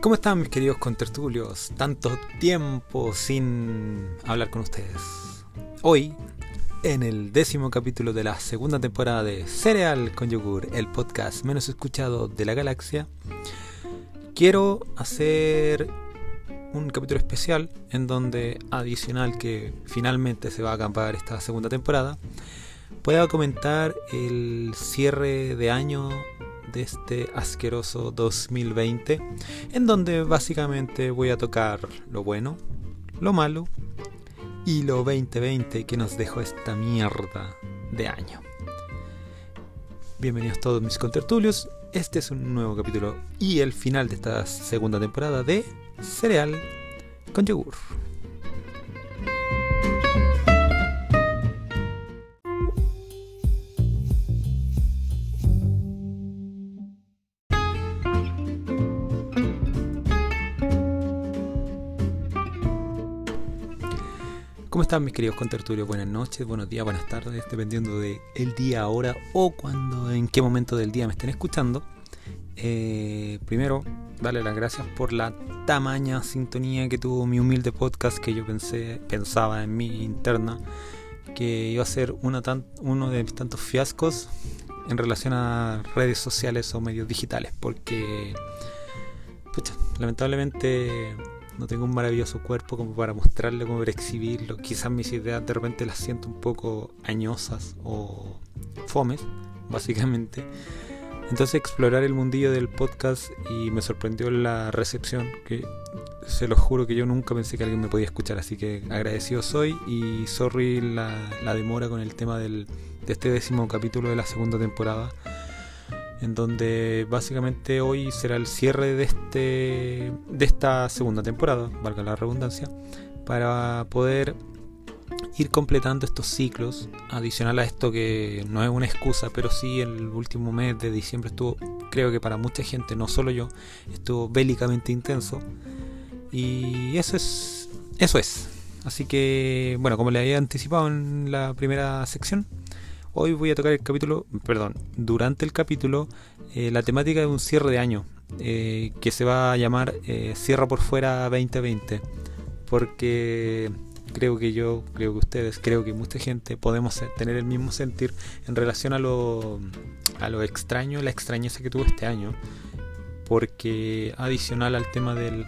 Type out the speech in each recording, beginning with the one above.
¿Cómo están mis queridos contertulios? Tanto tiempo sin hablar con ustedes. Hoy, en el décimo capítulo de la segunda temporada de Cereal con Yogur, el podcast menos escuchado de la galaxia, quiero hacer un capítulo especial en donde, adicional que finalmente se va a acampar esta segunda temporada, pueda comentar el cierre de año de este asqueroso 2020, en donde básicamente voy a tocar lo bueno, lo malo y lo 2020 que nos dejó esta mierda de año. Bienvenidos todos mis contertulios, este es un nuevo capítulo y el final de esta segunda temporada de Cereal con Yogur. ¿Cómo están mis queridos contertulios? Buenas noches, buenos días, buenas tardes, dependiendo de el día, hora o cuando, en qué momento del día me estén escuchando. Eh, primero, darle las gracias por la tamaña sintonía que tuvo mi humilde podcast que yo pensé, pensaba en mi interna que iba a ser uno de mis tantos fiascos en relación a redes sociales o medios digitales, porque, pucha, lamentablemente no tengo un maravilloso cuerpo como para mostrarle, como para exhibirlo. Quizás mis ideas de repente las siento un poco añosas o fomes, básicamente. Entonces explorar el mundillo del podcast y me sorprendió la recepción, que se lo juro que yo nunca pensé que alguien me podía escuchar, así que agradecido soy y sorry la, la demora con el tema del, de este décimo capítulo de la segunda temporada en donde básicamente hoy será el cierre de este de esta segunda temporada, valga la redundancia, para poder ir completando estos ciclos, adicional a esto que no es una excusa, pero sí el último mes de diciembre estuvo, creo que para mucha gente, no solo yo, estuvo bélicamente intenso. Y eso es eso es. Así que, bueno, como le había anticipado en la primera sección, Hoy voy a tocar el capítulo, perdón, durante el capítulo, eh, la temática de un cierre de año, eh, que se va a llamar eh, Cierra por fuera 2020, porque creo que yo, creo que ustedes, creo que mucha gente podemos tener el mismo sentir en relación a lo, a lo extraño, la extrañeza que tuvo este año, porque adicional al tema del,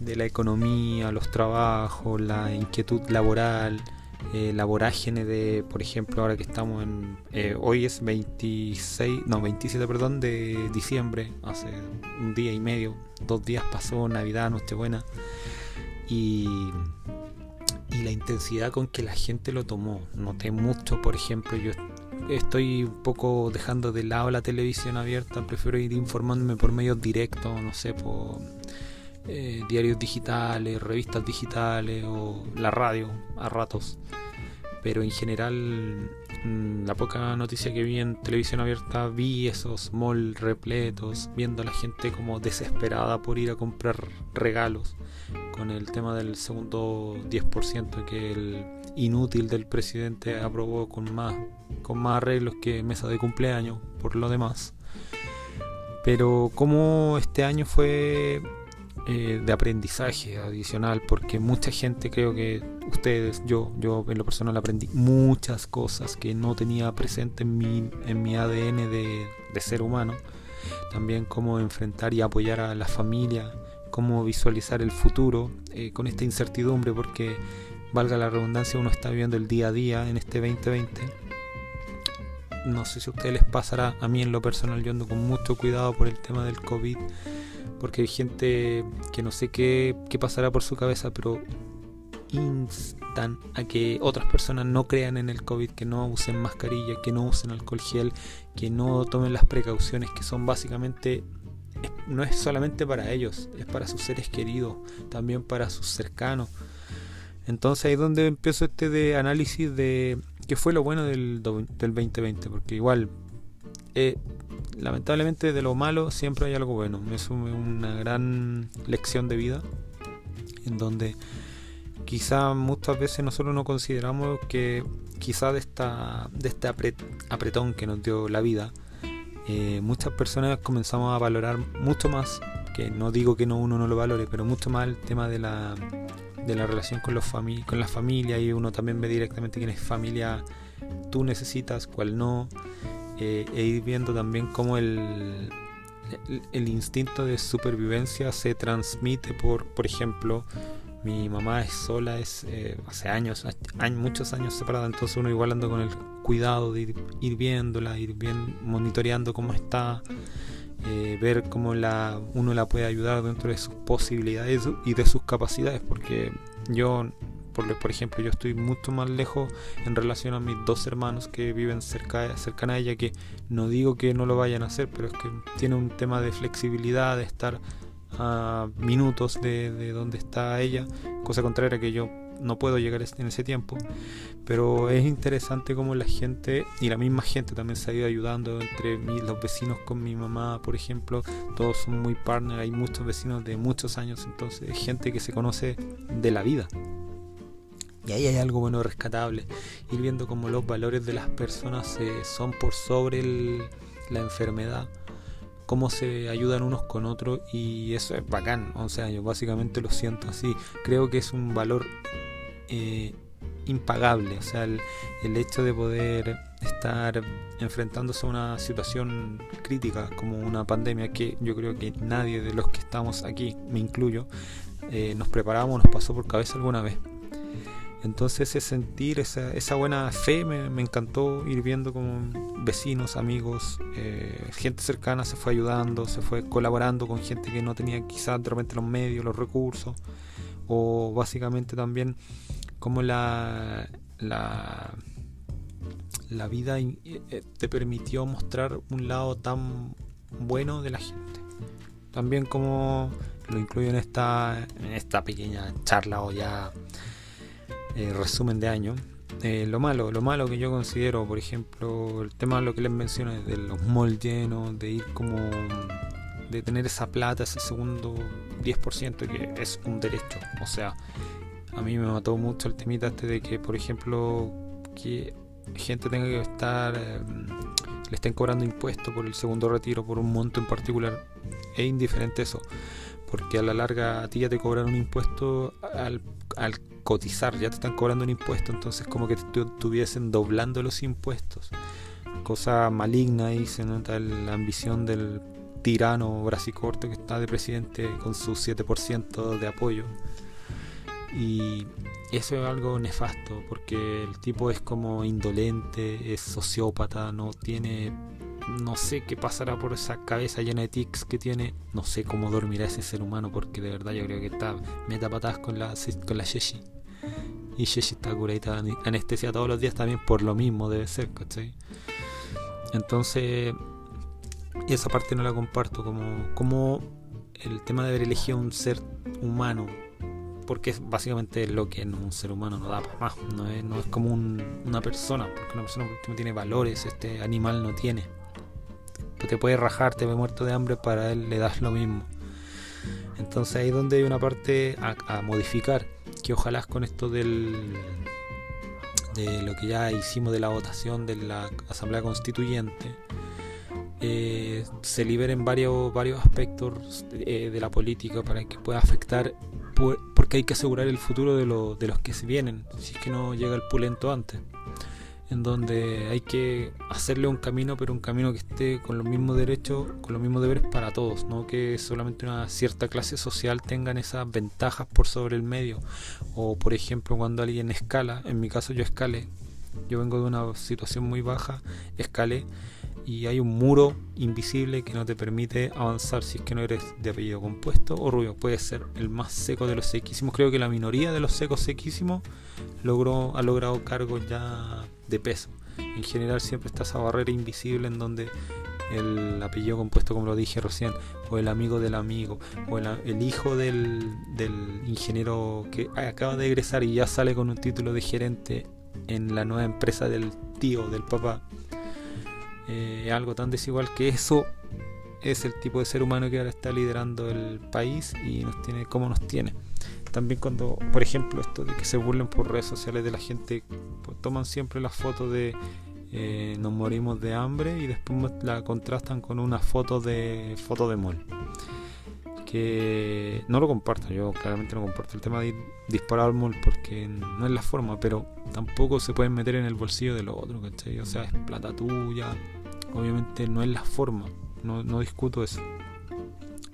de la economía, los trabajos, la inquietud laboral, eh, la vorágine de, por ejemplo, ahora que estamos en. Eh, hoy es 26, no, 27, perdón, de diciembre, hace un día y medio, dos días pasó Navidad, Nochebuena, y, y la intensidad con que la gente lo tomó. Noté mucho, por ejemplo, yo estoy un poco dejando de lado la televisión abierta, prefiero ir informándome por medios directos, no sé, por eh, diarios digitales, revistas digitales o la radio a ratos. Pero en general, mm, la poca noticia que vi en televisión abierta, vi esos malls repletos, viendo a la gente como desesperada por ir a comprar regalos, con el tema del segundo 10% que el inútil del presidente aprobó con más, con más arreglos que mesa de cumpleaños, por lo demás. Pero como este año fue eh, de aprendizaje adicional, porque mucha gente, creo que ustedes, yo, yo en lo personal aprendí muchas cosas que no tenía presente en mi, en mi ADN de, ser humano. También cómo enfrentar y apoyar a la familia, cómo visualizar el futuro eh, con esta incertidumbre, porque valga la redundancia, uno está viviendo el día a día en este 2020 no sé si a ustedes les pasará, a mí en lo personal yo ando con mucho cuidado por el tema del COVID porque hay gente que no sé qué, pasará por su cabeza, pero instan a que otras personas no crean en el COVID, que no usen mascarilla, que no usen alcohol gel, que no tomen las precauciones que son básicamente no es solamente para ellos, es para sus seres queridos, también para sus cercanos. Entonces ahí es donde empiezo este de análisis de qué fue lo bueno del, del 2020, porque igual eh, lamentablemente de lo malo siempre hay algo bueno. Es una gran lección de vida en donde quizá muchas veces nosotros no consideramos que quizá de, esta, de este apretón que nos dio la vida, eh, muchas personas comenzamos a valorar mucho más que no digo que no uno no lo valore, pero mucho más el tema de la, de la relación con, los con la familia y uno también ve directamente quién es familia tú necesitas, cuál no, eh, e ir viendo también cómo el, el, instinto de supervivencia se transmite por, por ejemplo, mi mamá es sola, es eh, hace años, muchos años separada, entonces uno igual anda con el cuidado de ir, viéndola, ir bien monitoreando cómo está, eh, ver cómo la, uno la puede ayudar dentro de sus posibilidades y de sus capacidades, porque yo por, ejemplo, yo estoy mucho más lejos en relación a mis dos hermanos que viven cerca, cercana a ella, que no digo que no lo vayan a hacer, pero es que tiene un tema de flexibilidad, de estar a minutos de, de donde está ella, cosa contraria que yo no puedo llegar en ese tiempo, pero es interesante como la gente y la misma gente también se ha ido ayudando entre mí, los vecinos con mi mamá, por ejemplo, todos son muy partner, hay muchos vecinos de muchos años, entonces gente que se conoce de la vida. Y ahí hay algo bueno rescatable. Ir viendo cómo los valores de las personas son por sobre la enfermedad. Cómo se ayudan unos con otros. Y eso es bacán. O sea, yo básicamente lo siento así. Creo que es un valor eh, impagable. O sea, el, el hecho de poder estar enfrentándose a una situación crítica como una pandemia que yo creo que nadie de los que estamos aquí, me incluyo, eh, nos preparamos, nos pasó por cabeza alguna vez. Entonces ese sentir, esa, esa buena fe me, encantó ir viendo como vecinos, amigos, eh, gente cercana se fue ayudando, se fue colaborando con gente que no tenía quizás de repente los medios, los recursos, o básicamente también como la, la, la vida eh, te permitió mostrar un lado tan bueno de la gente. También como lo incluyo en esta, en esta pequeña charla o ya eh, resumen de año. Eh, lo malo, lo malo que yo considero, por ejemplo, el tema de lo que les menciono de los malls llenos, de ir como de tener esa plata, ese segundo 10% que es un derecho. O sea, a mí me mató mucho el temita este de que, por ejemplo, que gente tenga que estar, eh, le estén cobrando impuestos por el segundo retiro, por un monto en particular. Es indiferente eso, porque a la larga a ti ya te cobran un impuesto al cotizar, ya te están cobrando un impuesto, entonces como que te estuviesen doblando los impuestos. Cosa maligna y se nota la ambición del tirano brasicorto que está de presidente con su 7% de apoyo. Y eso es algo nefasto, porque el tipo es como indolente, es sociópata, no tiene no sé qué pasará por esa cabeza llena de tics que tiene. No sé cómo dormirá ese ser humano porque de verdad yo creo que está meta patadas con la, con la Sheshi. Y Sheshi está curadita anestesia todos los días también por lo mismo debe ser, ¿cachai? Entonces, esa parte no la comparto como, como el tema de haber elegido un ser humano porque es básicamente lo que un ser humano no da para más, no es, no es como una persona, porque una persona no tiene valores, este animal no tiene. Te puede rajar, te ve muerto de hambre, para él le das lo mismo. Entonces ahí es donde hay una parte a, modificar, que ojalá con esto del de lo que ya hicimos de la votación de la Asamblea Constituyente, eh, se liberen varios, varios aspectos de, de, la política para que pueda afectar, porque hay que asegurar el futuro de, lo, de los que se vienen, si es que no llega el pulento antes en donde hay que hacerle un camino, pero un camino que esté con los mismos derechos, con los mismos deberes para todos, no que solamente una cierta clase social tengan esas ventajas por sobre el medio. O por ejemplo, cuando alguien escala, en mi caso yo escalé, yo vengo de una situación muy baja, escalé y hay un muro invisible que no te permite avanzar si es que no eres de apellido compuesto o rubio. Puede ser el más seco de los sequísimos. Creo que la minoría de los secos sequísimos logró, ha logrado cargos ya de peso. En general siempre está esa barrera invisible en donde el apellido compuesto, como lo dije recién, o el amigo del amigo, o el, hijo del, del, ingeniero que acaba de egresar y ya sale con un título de gerente en la nueva empresa del tío, del papá, eh, algo tan desigual que eso es el tipo de ser humano que ahora está liderando el país y nos tiene como nos tiene. También cuando, por ejemplo, esto de que se burlen por redes sociales de la gente, pues toman siempre las fotos de eh, nos morimos de hambre y después la contrastan con una foto de foto de mol. Que no lo comparto. Yo claramente no comparto el tema de disparar al mall porque no es la forma, pero tampoco se pueden meter en el bolsillo del otro, ¿cachai? O sea, es plata tuya. Obviamente no es la forma, no, no discuto eso.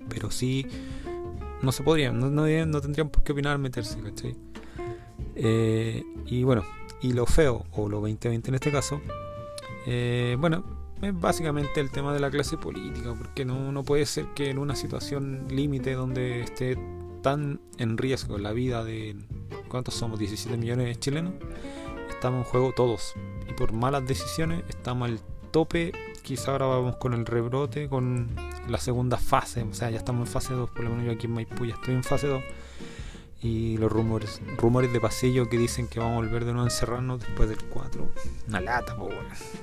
Pero sí, no se podría, no, no, tendrían por qué opinar meterse. Eh, y bueno, y lo feo, o lo 2020 en este caso, eh, bueno, es básicamente el tema de la clase política, porque no, no puede ser que en una situación límite donde esté tan en riesgo la vida de, ¿cuántos somos? 17 millones de chilenos, estamos en juego todos. Y por malas decisiones estamos al tope, quizá ahora vamos con el rebrote, con la segunda fase, o sea, ya estamos en fase 2, por lo menos yo aquí en Maipú ya estoy en fase 2 y los rumores rumores de pasillo que dicen que vamos a volver de nuevo a encerrarnos después del 4. Una lata,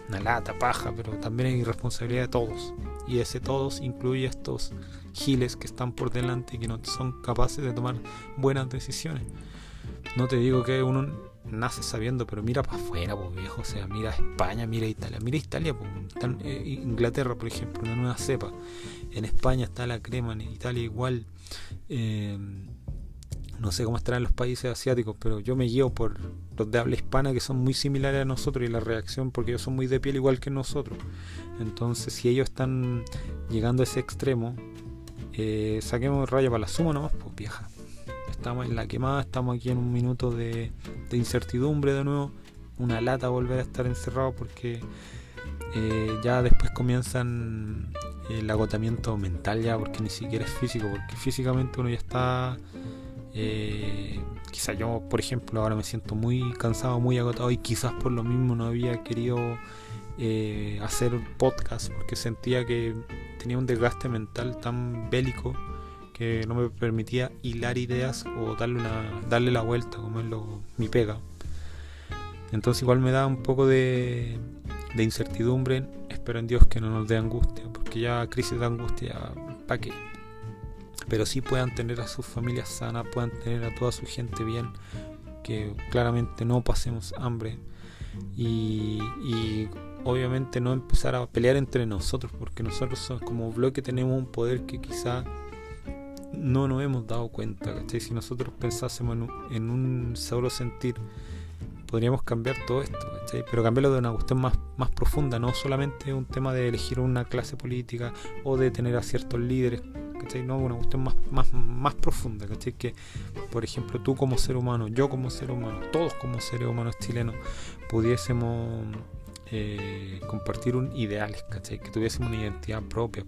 una lata, paja, pero también hay responsabilidad de todos. Y ese todos incluye a estos giles que están por delante y que no son capaces de tomar buenas decisiones. No te digo que uno nace sabiendo, pero mira para afuera, pues viejo. O sea, mira España, mira Italia. Mira Italia, pues, Inglaterra, por ejemplo, una nueva cepa. En España está la crema, en Italia igual. Eh, no sé cómo estarán los países asiáticos, pero yo me guío por los de habla hispana que son muy similares a nosotros y la reacción porque ellos son muy de piel igual que nosotros. Entonces, si ellos están llegando a ese extremo, eh, saquemos raya para la suma nomás, pues vieja. Estamos en la quemada, estamos aquí en un minuto de, incertidumbre de nuevo. Una lata volver a estar encerrado porque eh, ya después comienzan el agotamiento mental ya, porque ni siquiera es físico, porque físicamente uno ya está eh, quizá yo, por ejemplo, ahora me siento muy cansado, muy agotado y quizás por lo mismo no había querido eh, hacer podcast porque sentía que tenía un desgaste mental tan bélico que no me permitía hilar ideas o darle, una, darle la vuelta como es lo, mi pega. Entonces igual me da un poco de, de incertidumbre. Espero en Dios que no nos dé angustia, porque ya crisis de angustia, ¿para qué? Pero sí puedan tener a sus familias sanas, puedan tener a toda su gente bien, que claramente no pasemos hambre. Y, obviamente no empezar a pelear entre nosotros, porque nosotros como bloque tenemos un poder que quizá no nos hemos dado cuenta, Si nosotros pensásemos en un, solo sentir, podríamos cambiar todo esto, Pero cambiarlo de una cuestión más profunda, no solamente un tema de elegir una clase política o de tener a ciertos líderes no, una cuestión más, más, más profunda, Que, por ejemplo, tú como ser humano, yo como ser humano, todos como seres humanos chilenos, pudiésemos eh, compartir un ideales, Que tuviésemos una identidad propia,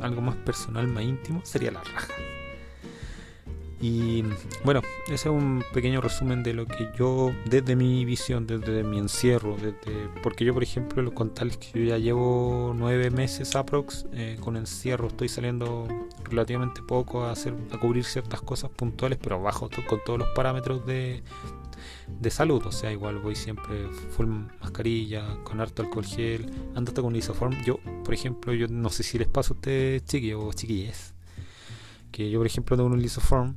algo más personal, más íntimo, sería la raja. Y bueno, ese es un pequeño resumen de lo que yo, desde mi visión, desde mi encierro, desde, porque yo, por ejemplo, con tal que yo ya llevo nueve meses aprox eh, con encierro, estoy saliendo relativamente poco a hacer, a cubrir ciertas cosas puntuales, pero bajo con todos los parámetros de, de salud, o sea, igual voy siempre full mascarilla, con harto alcohol gel, ando hasta con isoform. Yo, por ejemplo, yo no sé si les paso a ustedes chiquillos o chiquillas, que yo, por ejemplo, tengo un lisoform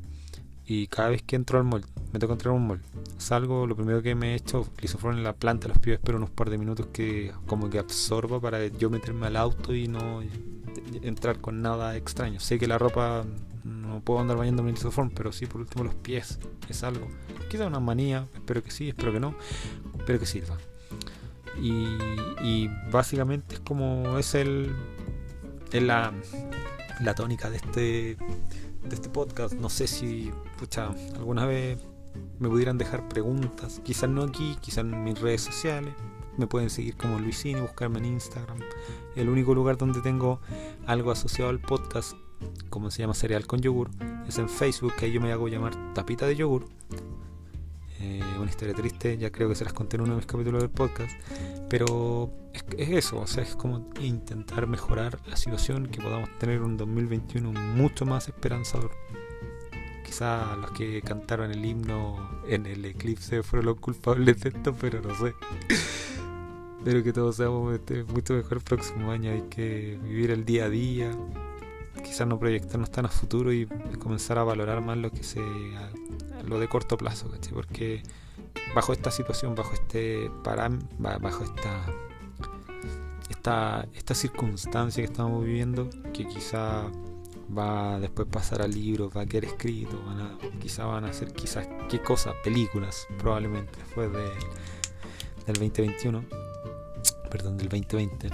y cada vez que entro al mall, me toca entrar a un mall, salgo, lo primero que me he hecho, lisoform en la planta, los pies, espero unos par de minutos que como que absorba para yo meterme al auto y no entrar con nada extraño. Sé que la ropa no puedo andar bañando en lisoform, pero sí por último los pies es algo. Quizá una manía, espero que sí, espero que no, espero que sirva. Y, y básicamente es como es el es la, la tónica de este de este podcast. No sé si, pucha, alguna vez me pudieran dejar preguntas. Quizás no aquí, quizás en mis redes sociales. Me pueden seguir como Luisini, buscarme en Instagram. El único lugar donde tengo algo asociado al podcast, como se llama Cereal con Yogur, es en Facebook, que ahí yo me hago llamar Tapita de Yogur. Eh, una historia triste, ya creo que se las conté en uno de mis capítulos del podcast. Pero es, eso, o sea, es como intentar mejorar la situación, que podamos tener un 2021 mucho más esperanzador. Quizá los que cantaron el himno en el eclipse fueron los culpables de esto, pero no sé. Espero que todos seamos este, mucho mejor el próximo año. Hay que vivir el día a día, quizás no proyectarnos tan a futuro y comenzar a valorar más lo que se lo de corto plazo, ¿cachai? Porque bajo esta situación, bajo este param, bajo esta esta, esta circunstancia que estamos viviendo, que quizá va después pasar a libros, va a quedar escrito, van a, quizá van a hacer quizás qué cosas, películas probablemente después de, del 2021, perdón, del 2020.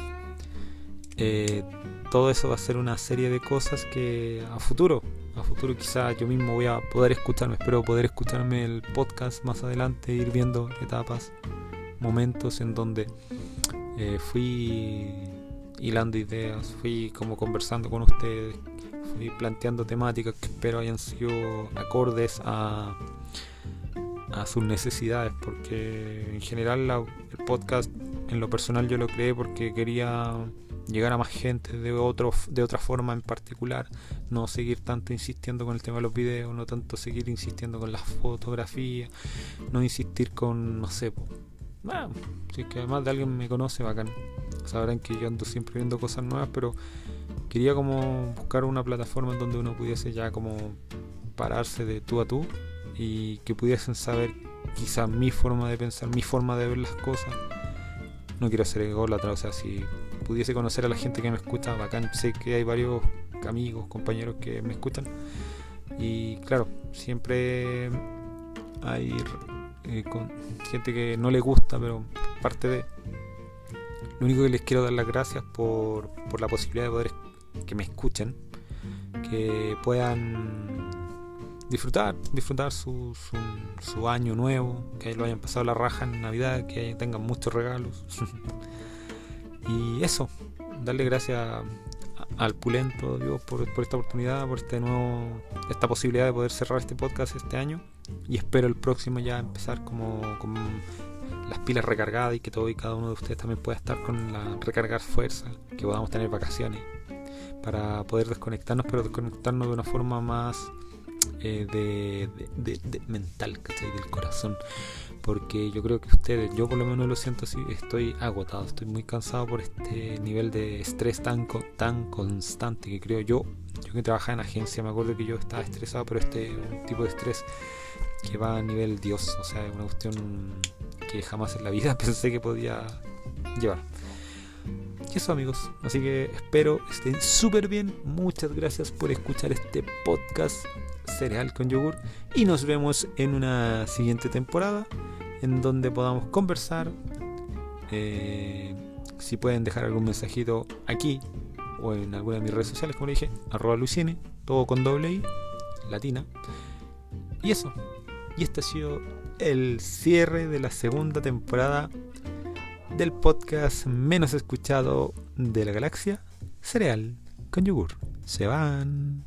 Eh, todo eso va a ser una serie de cosas que a futuro, a futuro quizá yo mismo voy a poder escucharme, espero poder escucharme el podcast más adelante, ir viendo etapas, momentos en donde eh, fui hilando ideas, fui como conversando con ustedes, fui planteando temáticas que espero hayan sido acordes a, a sus necesidades, porque en general el podcast en lo personal yo lo creé porque quería llegar a más gente de otro de otra forma en particular no seguir tanto insistiendo con el tema de los videos no tanto seguir insistiendo con las fotografías no insistir con no sé ah, si es que además de alguien me conoce bacán. Sabrán que yo ando siempre viendo cosas nuevas pero quería como buscar una plataforma en donde uno pudiese ya como pararse de tú a tú y que pudiesen saber quizás mi forma de pensar mi forma de ver las cosas no quiero ser ególatra o sea si pudiese conocer a la gente que me escucha, bacán. Sé que hay varios amigos, compañeros que me escuchan. Y claro, siempre hay eh, gente que no le gusta, pero parte de... Lo único que les quiero dar las gracias por, por la posibilidad de poder que me escuchen, que puedan disfrutar, disfrutar su, su, año nuevo, que lo hayan pasado la raja en Navidad, que tengan muchos regalos. Y eso, darle gracias al Pulento Dios por, esta oportunidad, por este nuevo, esta posibilidad de poder cerrar este podcast este año. Y espero el próximo ya empezar como con las pilas recargadas y que todo y cada uno de ustedes también pueda estar con la recargar fuerza, que podamos tener vacaciones para poder desconectarnos, pero desconectarnos de una forma más eh, de, de, mental, ¿cachai? Del corazón porque yo creo que ustedes, yo por lo menos lo siento así, estoy agotado, estoy muy cansado por este nivel de estrés tan, tan constante que creo yo, yo que trabajaba en agencia, me acuerdo que yo estaba estresado, pero este tipo de estrés que va a nivel Dios, o sea, es una cuestión que jamás en la vida pensé que podía llevar. Y eso amigos, así que espero estén súper bien, muchas gracias por escuchar este podcast cereal con yogur y nos vemos en una siguiente temporada en donde podamos conversar. Eh, si pueden dejar algún mensajito aquí o en alguna de mis redes sociales, como dije, arroba Lucine, todo con doble I, latina. Y eso. Y este ha sido el cierre de la segunda temporada del podcast menos escuchado de la galaxia, Cereal con yogur. Se van.